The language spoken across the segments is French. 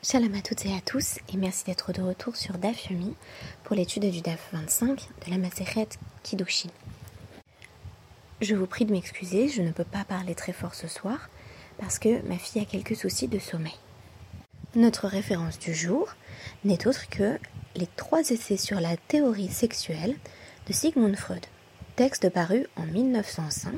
Shalom à toutes et à tous et merci d'être de retour sur DAF Yomi pour l'étude du DAF 25 de la Maseret Kiddushin. Je vous prie de m'excuser, je ne peux pas parler très fort ce soir parce que ma fille a quelques soucis de sommeil. Notre référence du jour n'est autre que les trois essais sur la théorie sexuelle de Sigmund Freud, texte paru en 1905,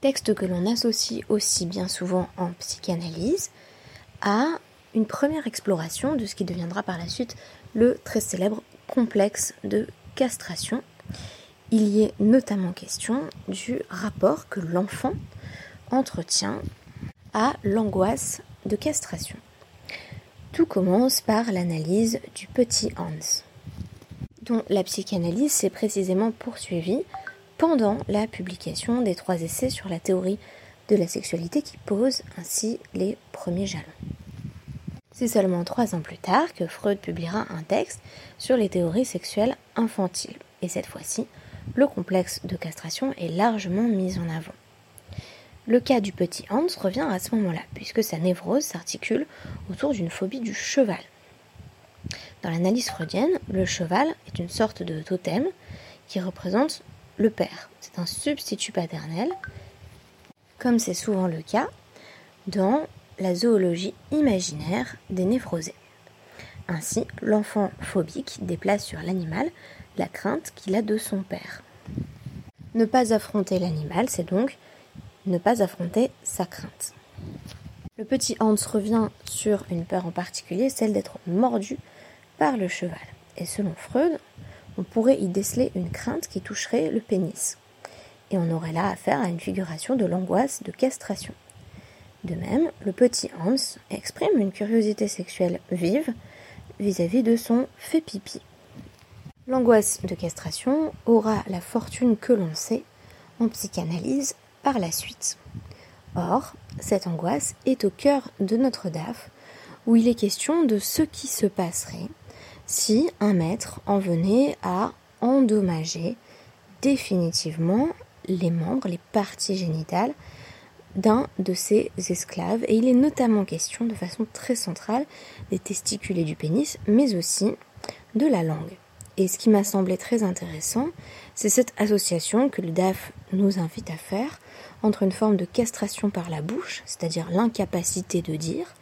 texte que l'on associe aussi bien souvent en psychanalyse à une première exploration de ce qui deviendra par la suite le très célèbre complexe de castration. Il y est notamment question du rapport que l'enfant entretient à l'angoisse de castration. Tout commence par l'analyse du petit Hans, dont la psychanalyse s'est précisément poursuivie pendant la publication des trois essais sur la théorie de la sexualité qui pose ainsi les premiers jalons. C'est seulement trois ans plus tard que Freud publiera un texte sur les théories sexuelles infantiles. Et cette fois-ci, le complexe de castration est largement mis en avant. Le cas du petit Hans revient à ce moment-là, puisque sa névrose s'articule autour d'une phobie du cheval. Dans l'analyse freudienne, le cheval est une sorte de totem qui représente le père. C'est un substitut paternel comme c'est souvent le cas dans la zoologie imaginaire des névrosés. Ainsi, l'enfant phobique déplace sur l'animal la crainte qu'il a de son père. Ne pas affronter l'animal, c'est donc ne pas affronter sa crainte. Le petit Hans revient sur une peur en particulier, celle d'être mordu par le cheval. Et selon Freud, on pourrait y déceler une crainte qui toucherait le pénis et on aurait là affaire à une figuration de l'angoisse de castration. De même, le petit Hans exprime une curiosité sexuelle vive vis-à-vis de son fait pipi. L'angoisse de castration aura la fortune que l'on sait en psychanalyse par la suite. Or, cette angoisse est au cœur de notre DAF, où il est question de ce qui se passerait si un maître en venait à endommager définitivement les membres, les parties génitales d'un de ses esclaves. Et il est notamment question, de façon très centrale, des testicules et du pénis, mais aussi de la langue. Et ce qui m'a semblé très intéressant, c'est cette association que le DAF nous invite à faire entre une forme de castration par la bouche, c'est-à-dire l'incapacité de dire,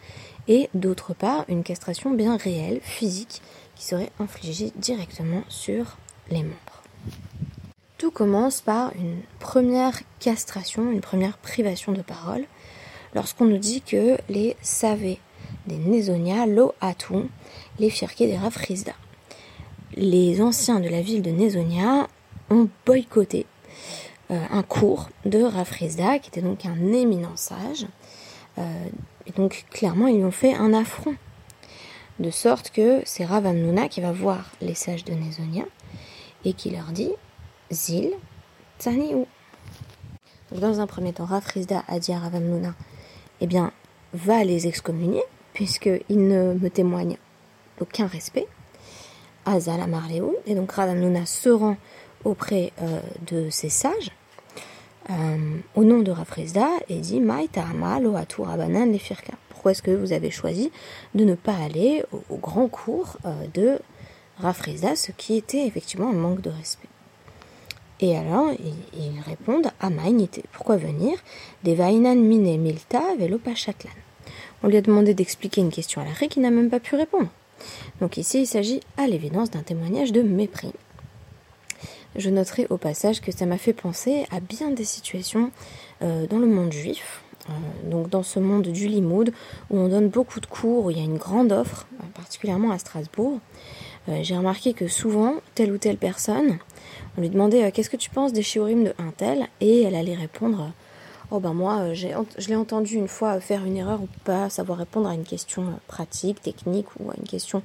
et d'autre part une castration bien réelle, physique, qui serait infligée directement sur les membres. Commence par une première castration, une première privation de parole, lorsqu'on nous dit que les savés des Nézonia, lo atou, les firqués des Rafrizda. Les anciens de la ville de Nézonia ont boycotté euh, un cours de Rafrizda, qui était donc un éminent sage. Euh, et donc clairement, ils lui ont fait un affront. De sorte que c'est Ravamnuna qui va voir les sages de Nézonia et qui leur dit Zil, Tsaniou. Dans un premier temps, Rafrizda a dit à Ravamnuna, eh bien, va les excommunier, puisqu'ils ne me témoignent aucun respect. Azal Amarleou, et donc Ravamnuna se rend auprès euh, de ces sages, euh, au nom de Rafrizda, et dit Maïtahama loatu rabanan les firka. Pourquoi est-ce que vous avez choisi de ne pas aller au, grand cours euh, de Rafrizda, ce qui était effectivement un manque de respect? Et alors, ils, répondent à était pourquoi venir? Des Vainan Mine Milta. On lui a demandé d'expliquer une question à l'arrêt qui n'a même pas pu répondre. Donc ici, il s'agit à l'évidence d'un témoignage de mépris. Je noterai au passage que ça m'a fait penser à bien des situations euh, dans le monde juif, euh, donc dans ce monde du limoud, où on donne beaucoup de cours, où il y a une grande offre, euh, particulièrement à Strasbourg. J'ai remarqué que souvent, telle ou telle personne on lui demandait euh, qu'est-ce que tu penses des shiurim de un tel? Et elle allait répondre euh, oh ben moi euh, j'ai, je l'ai entendu une fois faire une erreur ou pas savoir répondre à une question pratique, technique ou à une question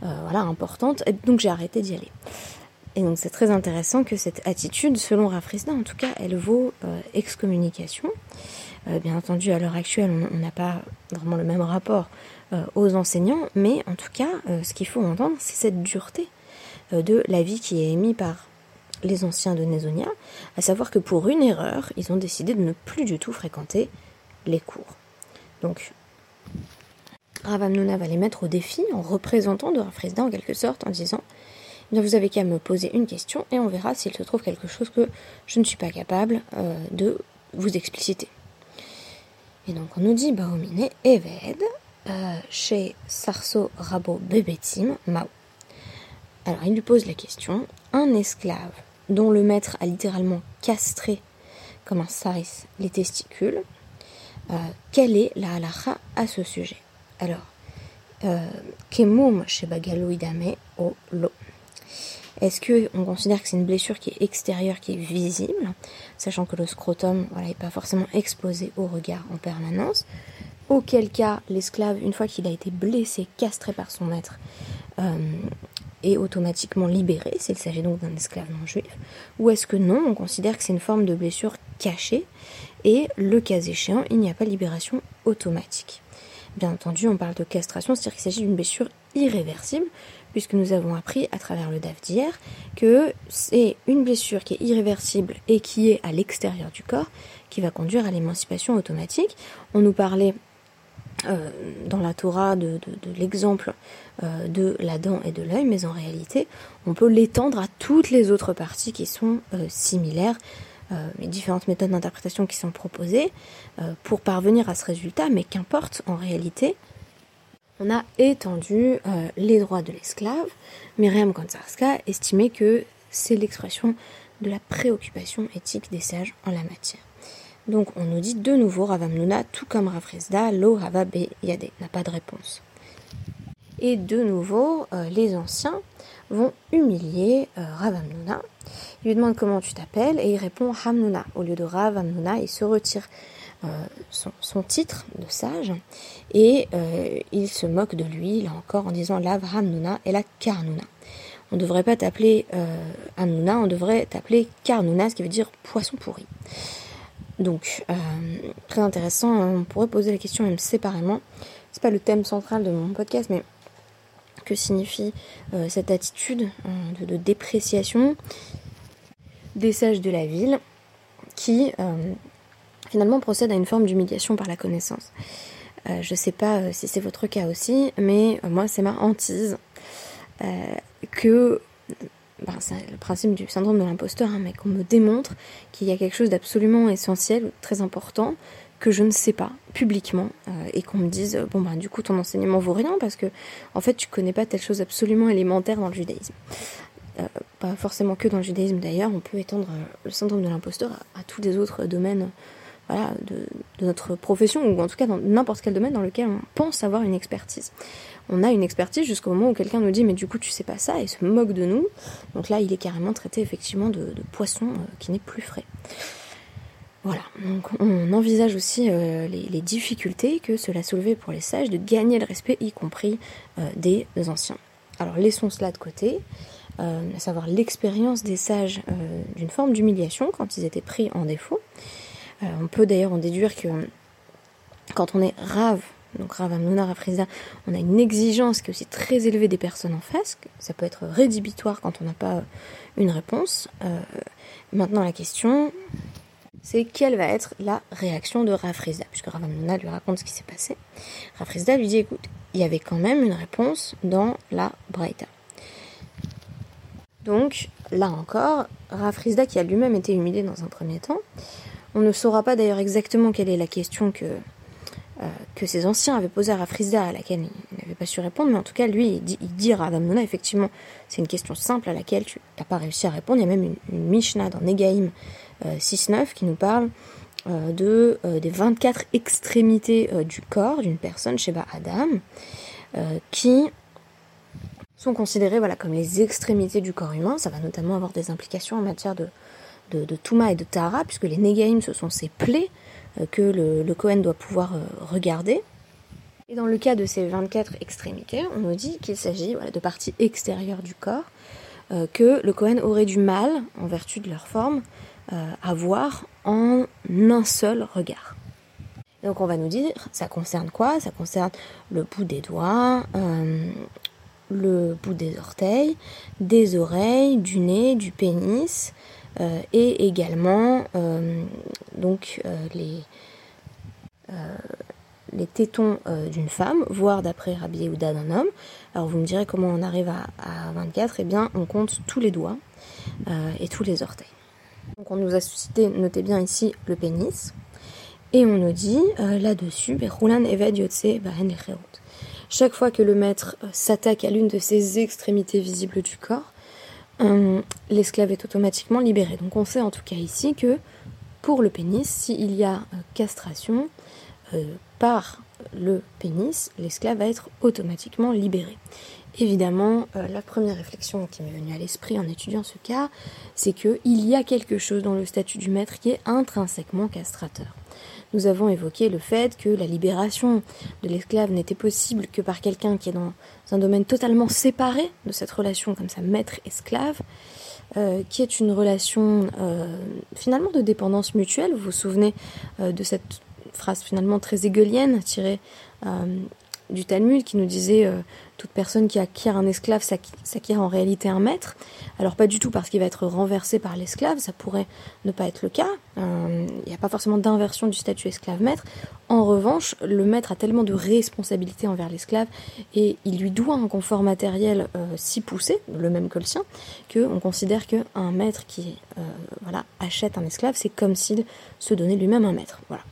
voilà importante et donc j'ai arrêté d'y aller. Et donc c'est très intéressant que cette attitude, selon Rafrisda en tout cas, elle vaut excommunication. bien entendu, à l'heure actuelle, on n'a pas vraiment le même rapport aux enseignants, mais en tout cas, ce qu'il faut entendre, c'est cette dureté de la vie qui est émise par les anciens de Nézonia, à savoir que pour une erreur, ils ont décidé de ne plus du tout fréquenter les cours. Donc, Ravamnuna va les mettre au défi en représentant de Rafrizda en quelque sorte, en disant eh bien, vous avez qu'à me poser une question et on verra s'il se trouve quelque chose que je ne suis pas capable euh, de vous expliciter. Et donc on nous dit Baomine Eved euh, chez Sarso Rabo Bebetim Mao. Alors il lui pose la question un esclave dont le maître a littéralement castré comme un saris les testicules, euh, quelle est la halacha à ce sujet? Alors, euh, Kemum chez Idame au lo. Est-ce qu'on considère que c'est une blessure qui est extérieure, qui est visible, sachant que le scrotum n'est pas forcément exposé au regard en permanence? Auquel cas, l'esclave, une fois qu'il a été blessé, castré par son maître, euh, est automatiquement libéré, s'il s'agit donc d'un esclave non juif Ou est-ce que non, on considère que c'est une forme de blessure cachée et le cas échéant, il n'y a pas de libération automatique Bien entendu, on parle de castration, c'est-à-dire qu'il s'agit d'une blessure irréversible, puisque nous avons appris à travers le DAF d'hier que c'est une blessure qui est irréversible et qui est à l'extérieur du corps qui va conduire à l'émancipation automatique. On nous parlait euh, dans la Torah de, l'exemple euh, de la dent et de l'œil, mais en réalité, on peut l'étendre à toutes les autres parties qui sont euh, similaires, les différentes méthodes d'interprétation qui sont proposées pour parvenir à ce résultat, mais qu'importe, en réalité, on a étendu les droits de l'esclave. Myriam Gonzarska estimait que c'est l'expression de la préoccupation éthique des sages en la matière. Donc on nous dit de nouveau Ravamnuna, tout comme lo Hava Be Yade, n'a pas de réponse. Et de nouveau, euh, les anciens vont humilier euh, Ravamnuna. Ils lui demandent comment tu t'appelles et il répond Hamnuna. Au lieu de Ravamnuna, il se retire euh, son, titre de sage et euh, il se moque de lui, là encore, en disant l'Avramnuna et la Karnuna. On ne devrait pas t'appeler Amnuna, on devrait t'appeler Karnuna, ce qui veut dire poisson pourri. Donc, euh, très intéressant, on pourrait poser la question même séparément. C'est pas le thème central de mon podcast, mais que signifie cette attitude de, dépréciation des sages de la ville qui finalement procède à une forme d'humiliation par la connaissance. Euh, je ne sais pas euh, si c'est votre cas aussi, mais euh, moi c'est ma hantise que ben, c'est le principe du syndrome de l'imposteur, hein, mais qu'on me démontre qu'il y a quelque chose d'absolument essentiel, très important, que je ne sais pas publiquement, et qu'on me dise bon ben du coup ton enseignement vaut rien parce que en fait tu connais pas telle chose absolument élémentaire dans le judaïsme. pas forcément que dans le judaïsme d'ailleurs, on peut étendre le syndrome de l'imposteur à, tous les autres domaines voilà, de, notre profession, ou en tout cas dans n'importe quel domaine dans lequel on pense avoir une expertise. On a une expertise jusqu'au moment où quelqu'un nous dit mais du coup tu sais pas ça et se moque de nous. Donc là il est carrément traité effectivement de, poisson euh, qui n'est plus frais. Voilà, donc on envisage aussi euh, les, difficultés que cela soulevait pour les sages de gagner le respect, y compris euh, des anciens. Alors laissons cela de côté, à savoir l'expérience des sages d'une forme d'humiliation quand ils étaient pris en défaut. On peut d'ailleurs en déduire que quand on est rave, donc Rav Amnuna, on a une exigence qui est aussi très élevée des personnes en face. Ça peut être rédhibitoire quand on n'a pas euh, une réponse. Euh, maintenant, la question, c'est quelle va être la réaction de Rav puisque Rav Amnuna lui raconte ce qui s'est passé. Rav lui dit, écoute, il y avait quand même une réponse dans la Braïta. Donc, là encore, Rav qui a lui-même été humilié dans un premier temps, on ne saura pas d'ailleurs exactement quelle est la question que, que ces anciens avaient posée à Rafrizda, à laquelle il n'avait pas su répondre, mais en tout cas, lui, il dit, il dit à effectivement, c'est une question simple à laquelle tu n'as pas réussi à répondre. Il y a même une, Mishnah dans Negaïm 6.9 euh, qui nous parle euh, de, des 24 extrémités du corps d'une personne, Sheba Adam, qui sont considérées comme les extrémités du corps humain. Ça va notamment avoir des implications en matière de, de, Touma et de Tara, puisque les Negaïm, ce sont ces plaies euh, que le, le Cohen doit pouvoir euh, regarder. Et dans le cas de ces 24 extrémités, on nous dit qu'il s'agit de parties extérieures du corps euh, que le Cohen aurait du mal, en vertu de leur forme, à voir en un seul regard. Donc on va nous dire, ça concerne quoi? Ça concerne le bout des doigts, le bout des orteils, des oreilles, du nez, du pénis, euh, et également euh, donc euh, les tétons d'une femme, voire d'après Rabbi Yehuda d'un homme. Alors vous me direz comment on arrive à, à 24, eh bien on compte tous les doigts et tous les orteils. Donc on nous a cité, notez bien ici, le pénis. Et on nous dit là-dessus, chaque fois que le maître s'attaque à l'une de ses extrémités visibles du corps, l'esclave est automatiquement libéré. Donc on sait en tout cas ici que pour le pénis, s'il y a euh, castration euh, par le pénis, l'esclave va être automatiquement libéré. Évidemment, euh, la première réflexion qui m'est venue à l'esprit en étudiant ce cas, c'est qu'il y a quelque chose dans le statut du maître qui est intrinsèquement castrateur nous avons évoqué le fait que la libération de l'esclave n'était possible que par quelqu'un qui est dans un domaine totalement séparé de cette relation comme ça maître-esclave, euh, qui est une relation euh, finalement de dépendance mutuelle. Vous vous souvenez euh, de cette phrase finalement très hegelienne tirée du Talmud qui nous disait euh, toute personne qui acquiert un esclave s'acquiert en réalité un maître. Alors pas du tout parce qu'il va être renversé par l'esclave, ça pourrait ne pas être le cas. Euh, il n'y a pas forcément d'inversion du statut esclave-maître. En revanche, le maître a tellement de responsabilités envers l'esclave et il lui doit un confort matériel euh, si poussé, le même que le sien, qu'on considère qu'un maître qui voilà, achète un esclave, c'est comme s'il se donnait lui-même un maître. Voilà.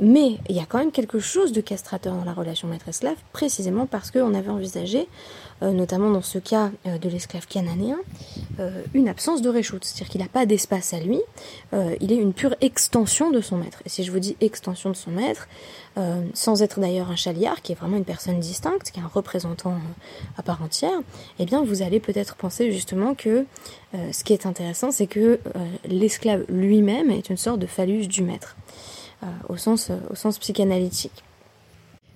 Mais il y a quand même quelque chose de castrateur dans la relation maître-esclave, précisément parce qu'on avait envisagé, euh, notamment dans ce cas euh, de l'esclave cananéen, euh, une absence de réchoute. C'est-à-dire qu'il n'a pas d'espace à lui, il est une pure extension de son maître. Et si je vous dis extension de son maître, sans être d'ailleurs un chaliard, qui est vraiment une personne distincte, qui est un représentant à part entière, eh bien vous allez peut-être penser justement que ce qui est intéressant, c'est que l'esclave lui-même est une sorte de phallus du maître. Euh, au, sens, euh, au sens psychanalytique.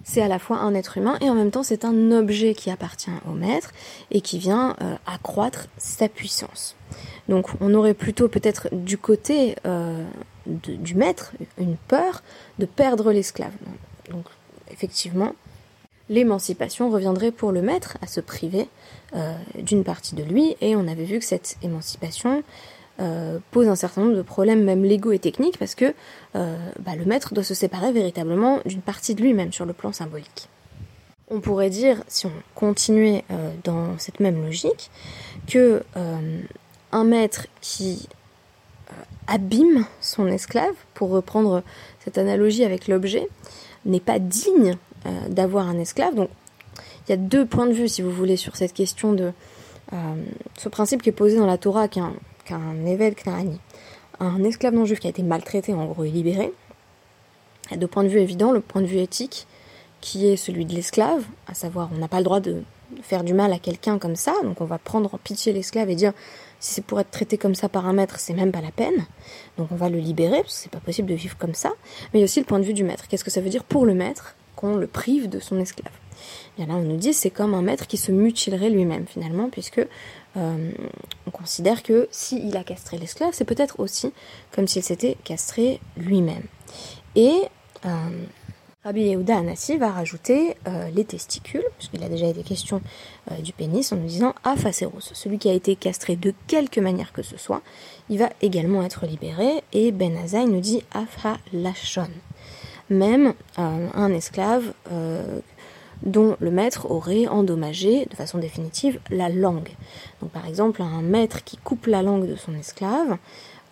C'est à la fois un être humain et en même temps c'est un objet qui appartient au maître et qui vient euh, accroître sa puissance. Donc on aurait plutôt peut-être du côté du maître une peur de perdre l'esclave. Donc effectivement, l'émancipation reviendrait pour le maître à se priver d'une partie de lui et on avait vu que cette émancipation euh, pose un certain nombre de problèmes, même légaux et techniques, parce que euh, bah, le maître doit se séparer véritablement d'une partie de lui-même sur le plan symbolique. On pourrait dire, si on continuait euh, dans cette même logique, que un maître qui abîme son esclave, pour reprendre cette analogie avec l'objet, n'est pas digne d'avoir un esclave. Donc, il y a deux points de vue, si vous voulez, sur cette question de ce principe qui est posé dans la Torah, qui est un qu'un évêque un esclave non juif qui a été maltraité, en gros, est libéré. Et de point de vue évident, le point de vue éthique, qui est celui de l'esclave, à savoir on n'a pas le droit de faire du mal à quelqu'un comme ça, donc on va prendre en pitié l'esclave et dire si c'est pour être traité comme ça par un maître, c'est même pas la peine. Donc on va le libérer, parce que c'est pas possible de vivre comme ça. Mais il y a aussi le point de vue du maître. Qu'est-ce que ça veut dire pour le maître qu'on le prive de son esclave? Bien là, on nous dit c'est comme un maître qui se mutilerait lui-même finalement, puisque euh, on considère que s'il a castré l'esclave, c'est peut-être aussi comme s'il s'était castré lui-même. Et euh, Rabbi Yehuda Anassi va rajouter euh, les testicules, puisqu'il a déjà été question du pénis, en nous disant Aphaceros, celui qui a été castré de quelque manière que ce soit, il va également être libéré, et Ben Azaï nous dit Lachon. Même un esclave dont le maître aurait endommagé de façon définitive la langue. Donc par exemple un maître qui coupe la langue de son esclave,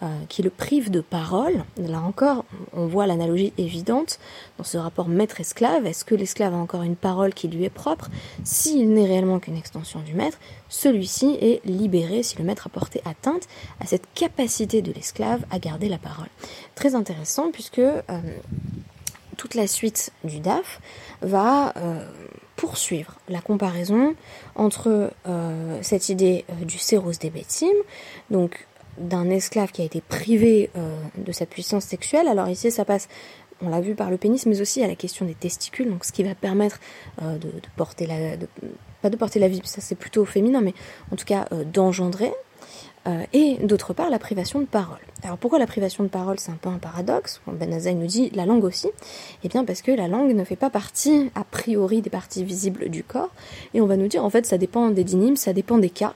euh, qui le prive de parole, là encore on voit l'analogie évidente dans ce rapport maître-esclave, est-ce que l'esclave a encore une parole qui lui est propre? S'il n'est réellement qu'une extension du maître, celui-ci est libéré si le maître a porté atteinte à cette capacité de l'esclave à garder la parole. Très intéressant puisque... Euh, toute la suite du DAF va euh, poursuivre la comparaison entre euh, cette idée euh, du séros des bétim, donc d'un esclave qui a été privé de sa puissance sexuelle. Alors ici, ça passe, on l'a vu par le pénis, mais aussi à la question des testicules, donc ce qui va permettre de, porter la, pas de porter la vie, ça c'est plutôt féminin, mais en tout cas d'engendrer. Et d'autre part la privation de parole. Alors pourquoi la privation de parole c'est un peu un paradoxe Ben Azaï nous dit la langue aussi? Eh bien parce que la langue ne fait pas partie a priori des parties visibles du corps et on va nous dire en fait ça dépend des dynimes, ça dépend des cas.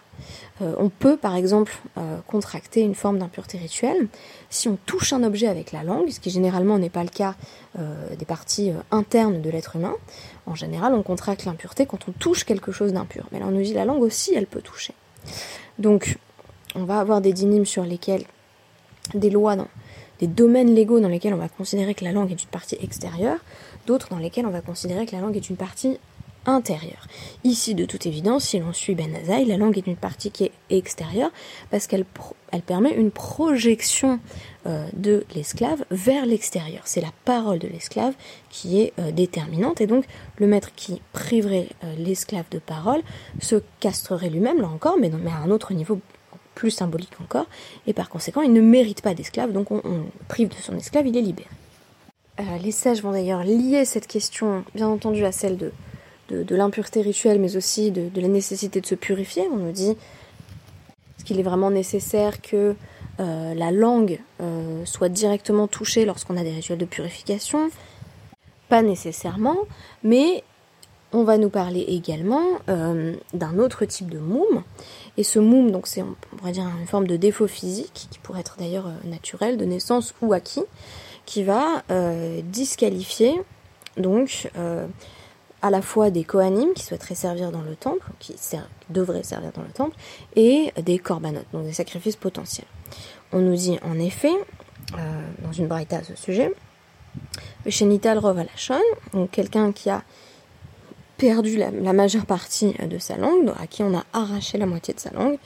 Euh, on peut par exemple euh, contracter une forme d'impureté rituelle si on touche un objet avec la langue, ce qui généralement n'est pas le cas euh, des parties internes de l'être humain. En général, on contracte l'impureté quand on touche quelque chose d'impur. Mais là, on nous dit la langue aussi, elle peut toucher. Donc, on va avoir des dynimes sur lesquels des lois, des domaines légaux dans lesquels on va considérer que la langue est une partie extérieure, d'autres dans lesquels on va considérer que la langue est une partie intérieure. Ici, de toute évidence, si l'on suit Ben Azaï, la langue est une partie qui est extérieure parce qu'elle elle permet une projection euh, de l'esclave vers l'extérieur. C'est la parole de l'esclave qui est euh, déterminante et donc le maître qui priverait euh, l'esclave de parole se castrerait lui-même, là encore, mais à un autre niveau plus symbolique encore, et par conséquent, il ne mérite pas d'esclave, donc on, prive de son esclave, il est libéré. les sages vont d'ailleurs lier cette question, bien entendu, à celle de de, l'impureté rituelle, mais aussi de, la nécessité de se purifier. On nous dit est-ce qu'il est vraiment nécessaire que euh, la langue euh, soit directement touchée lorsqu'on a des rituels de purification? Pas nécessairement, mais on va nous parler également euh, d'un autre type de moum. Et ce moum, donc c'est on pourrait dire une forme de défaut physique, qui pourrait être d'ailleurs naturel, de naissance ou acquis, qui va disqualifier donc à la fois des Kohanim qui souhaiteraient servir dans le temple, qui devraient servir dans le temple, et des Korbanot, donc des sacrifices potentiels. On nous dit en effet, euh, dans une braïta à ce sujet, Shenital Rov donc quelqu'un qui a perdu la, majeure partie de sa langue, à qui on a arraché la moitié de sa langue,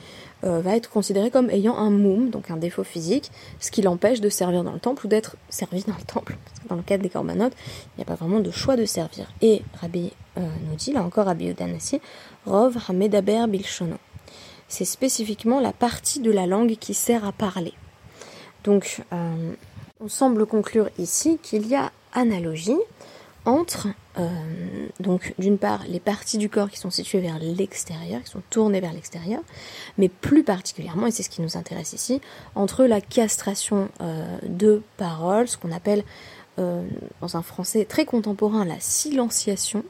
euh, va être considéré comme ayant un moum, donc un défaut physique, ce qui l'empêche de servir dans le temple ou d'être servi dans le temple. Parce que dans le cadre des corbanotes, il n'y a pas vraiment de choix de servir. Et Rabbi euh, nous dit, là encore Rabbi Udanassi, Rov Hamedaber Bilshono. C'est spécifiquement la partie de la langue qui sert à parler. Donc, euh, on semble conclure ici qu'il y a analogie entre euh, donc d'une part les parties du corps qui sont situées vers l'extérieur, qui sont tournées vers l'extérieur, mais plus particulièrement, et c'est ce qui nous intéresse ici, entre la castration euh, de paroles, ce qu'on appelle euh, dans un français très contemporain la silenciation,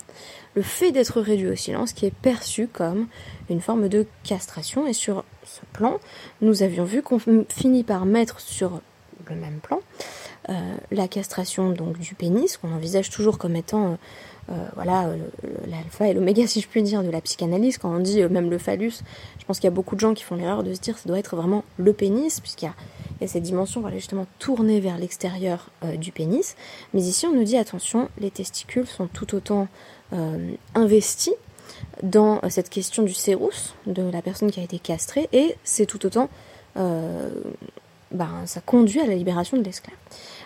le fait d'être réduit au silence qui est perçu comme une forme de castration, et sur ce plan, nous avions vu qu'on finit par mettre sur le même plan la castration donc du pénis, qu'on envisage toujours comme étant euh, euh, voilà l'alpha et l'oméga si je puis dire de la psychanalyse. Quand on dit même le phallus, je pense qu'il y a beaucoup de gens qui font l'erreur de se dire que ça doit être vraiment le pénis, puisqu'il y a, cette dimension voilà, justement tournée vers l'extérieur du pénis. Mais ici on nous dit attention, les testicules sont tout autant investis dans cette question du cérus, de la personne qui a été castrée, et c'est tout autant ben, ça conduit à la libération de l'esclave.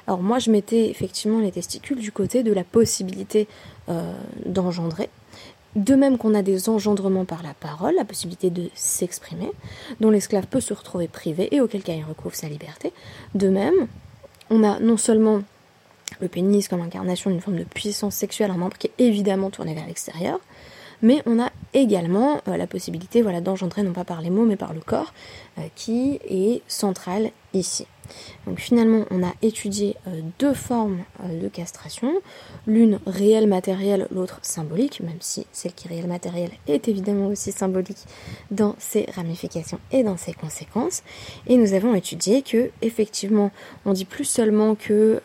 Alors moi, je mettais effectivement les testicules du côté de la possibilité euh, d'engendrer. De même qu'on a des engendrements par la parole, la possibilité de s'exprimer, dont l'esclave peut se retrouver privé et auquel cas il recouvre sa liberté. De même, on a non seulement le pénis comme incarnation d'une forme de puissance sexuelle, un membre qui est évidemment tourné vers l'extérieur, mais on a également euh, la possibilité voilà, d'engendrer non pas par les mots mais par le corps, euh, qui est central ici. Donc finalement, on a étudié euh, deux formes de castration, l'une réelle matérielle, l'autre symbolique, même si celle qui est réelle matérielle est évidemment aussi symbolique dans ses ramifications et dans ses conséquences. Et nous avons étudié que effectivement, on dit plus seulement que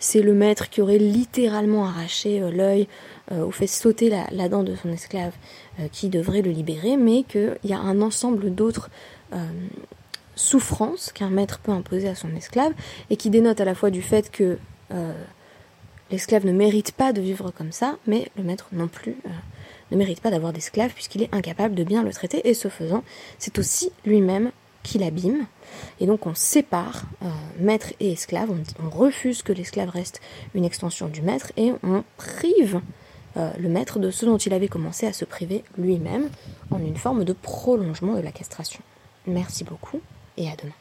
c'est le maître qui aurait littéralement arraché l'œil euh, ou fait sauter la, dent de son esclave euh, qui devrait le libérer, mais qu'il y a un ensemble d'autres euh, souffrances qu'un maître peut imposer à son esclave et qui dénotent à la fois du fait que l'esclave ne mérite pas de vivre comme ça, mais le maître non plus ne mérite pas d'avoir d'esclave puisqu'il est incapable de bien le traiter et ce faisant, c'est aussi lui-même qui l'abîme. Et donc on sépare maître et esclave, on refuse que l'esclave reste une extension du maître et on prive euh, le maître de ce dont il avait commencé à se priver lui-même en une forme de prolongement de la castration. Merci beaucoup et à demain.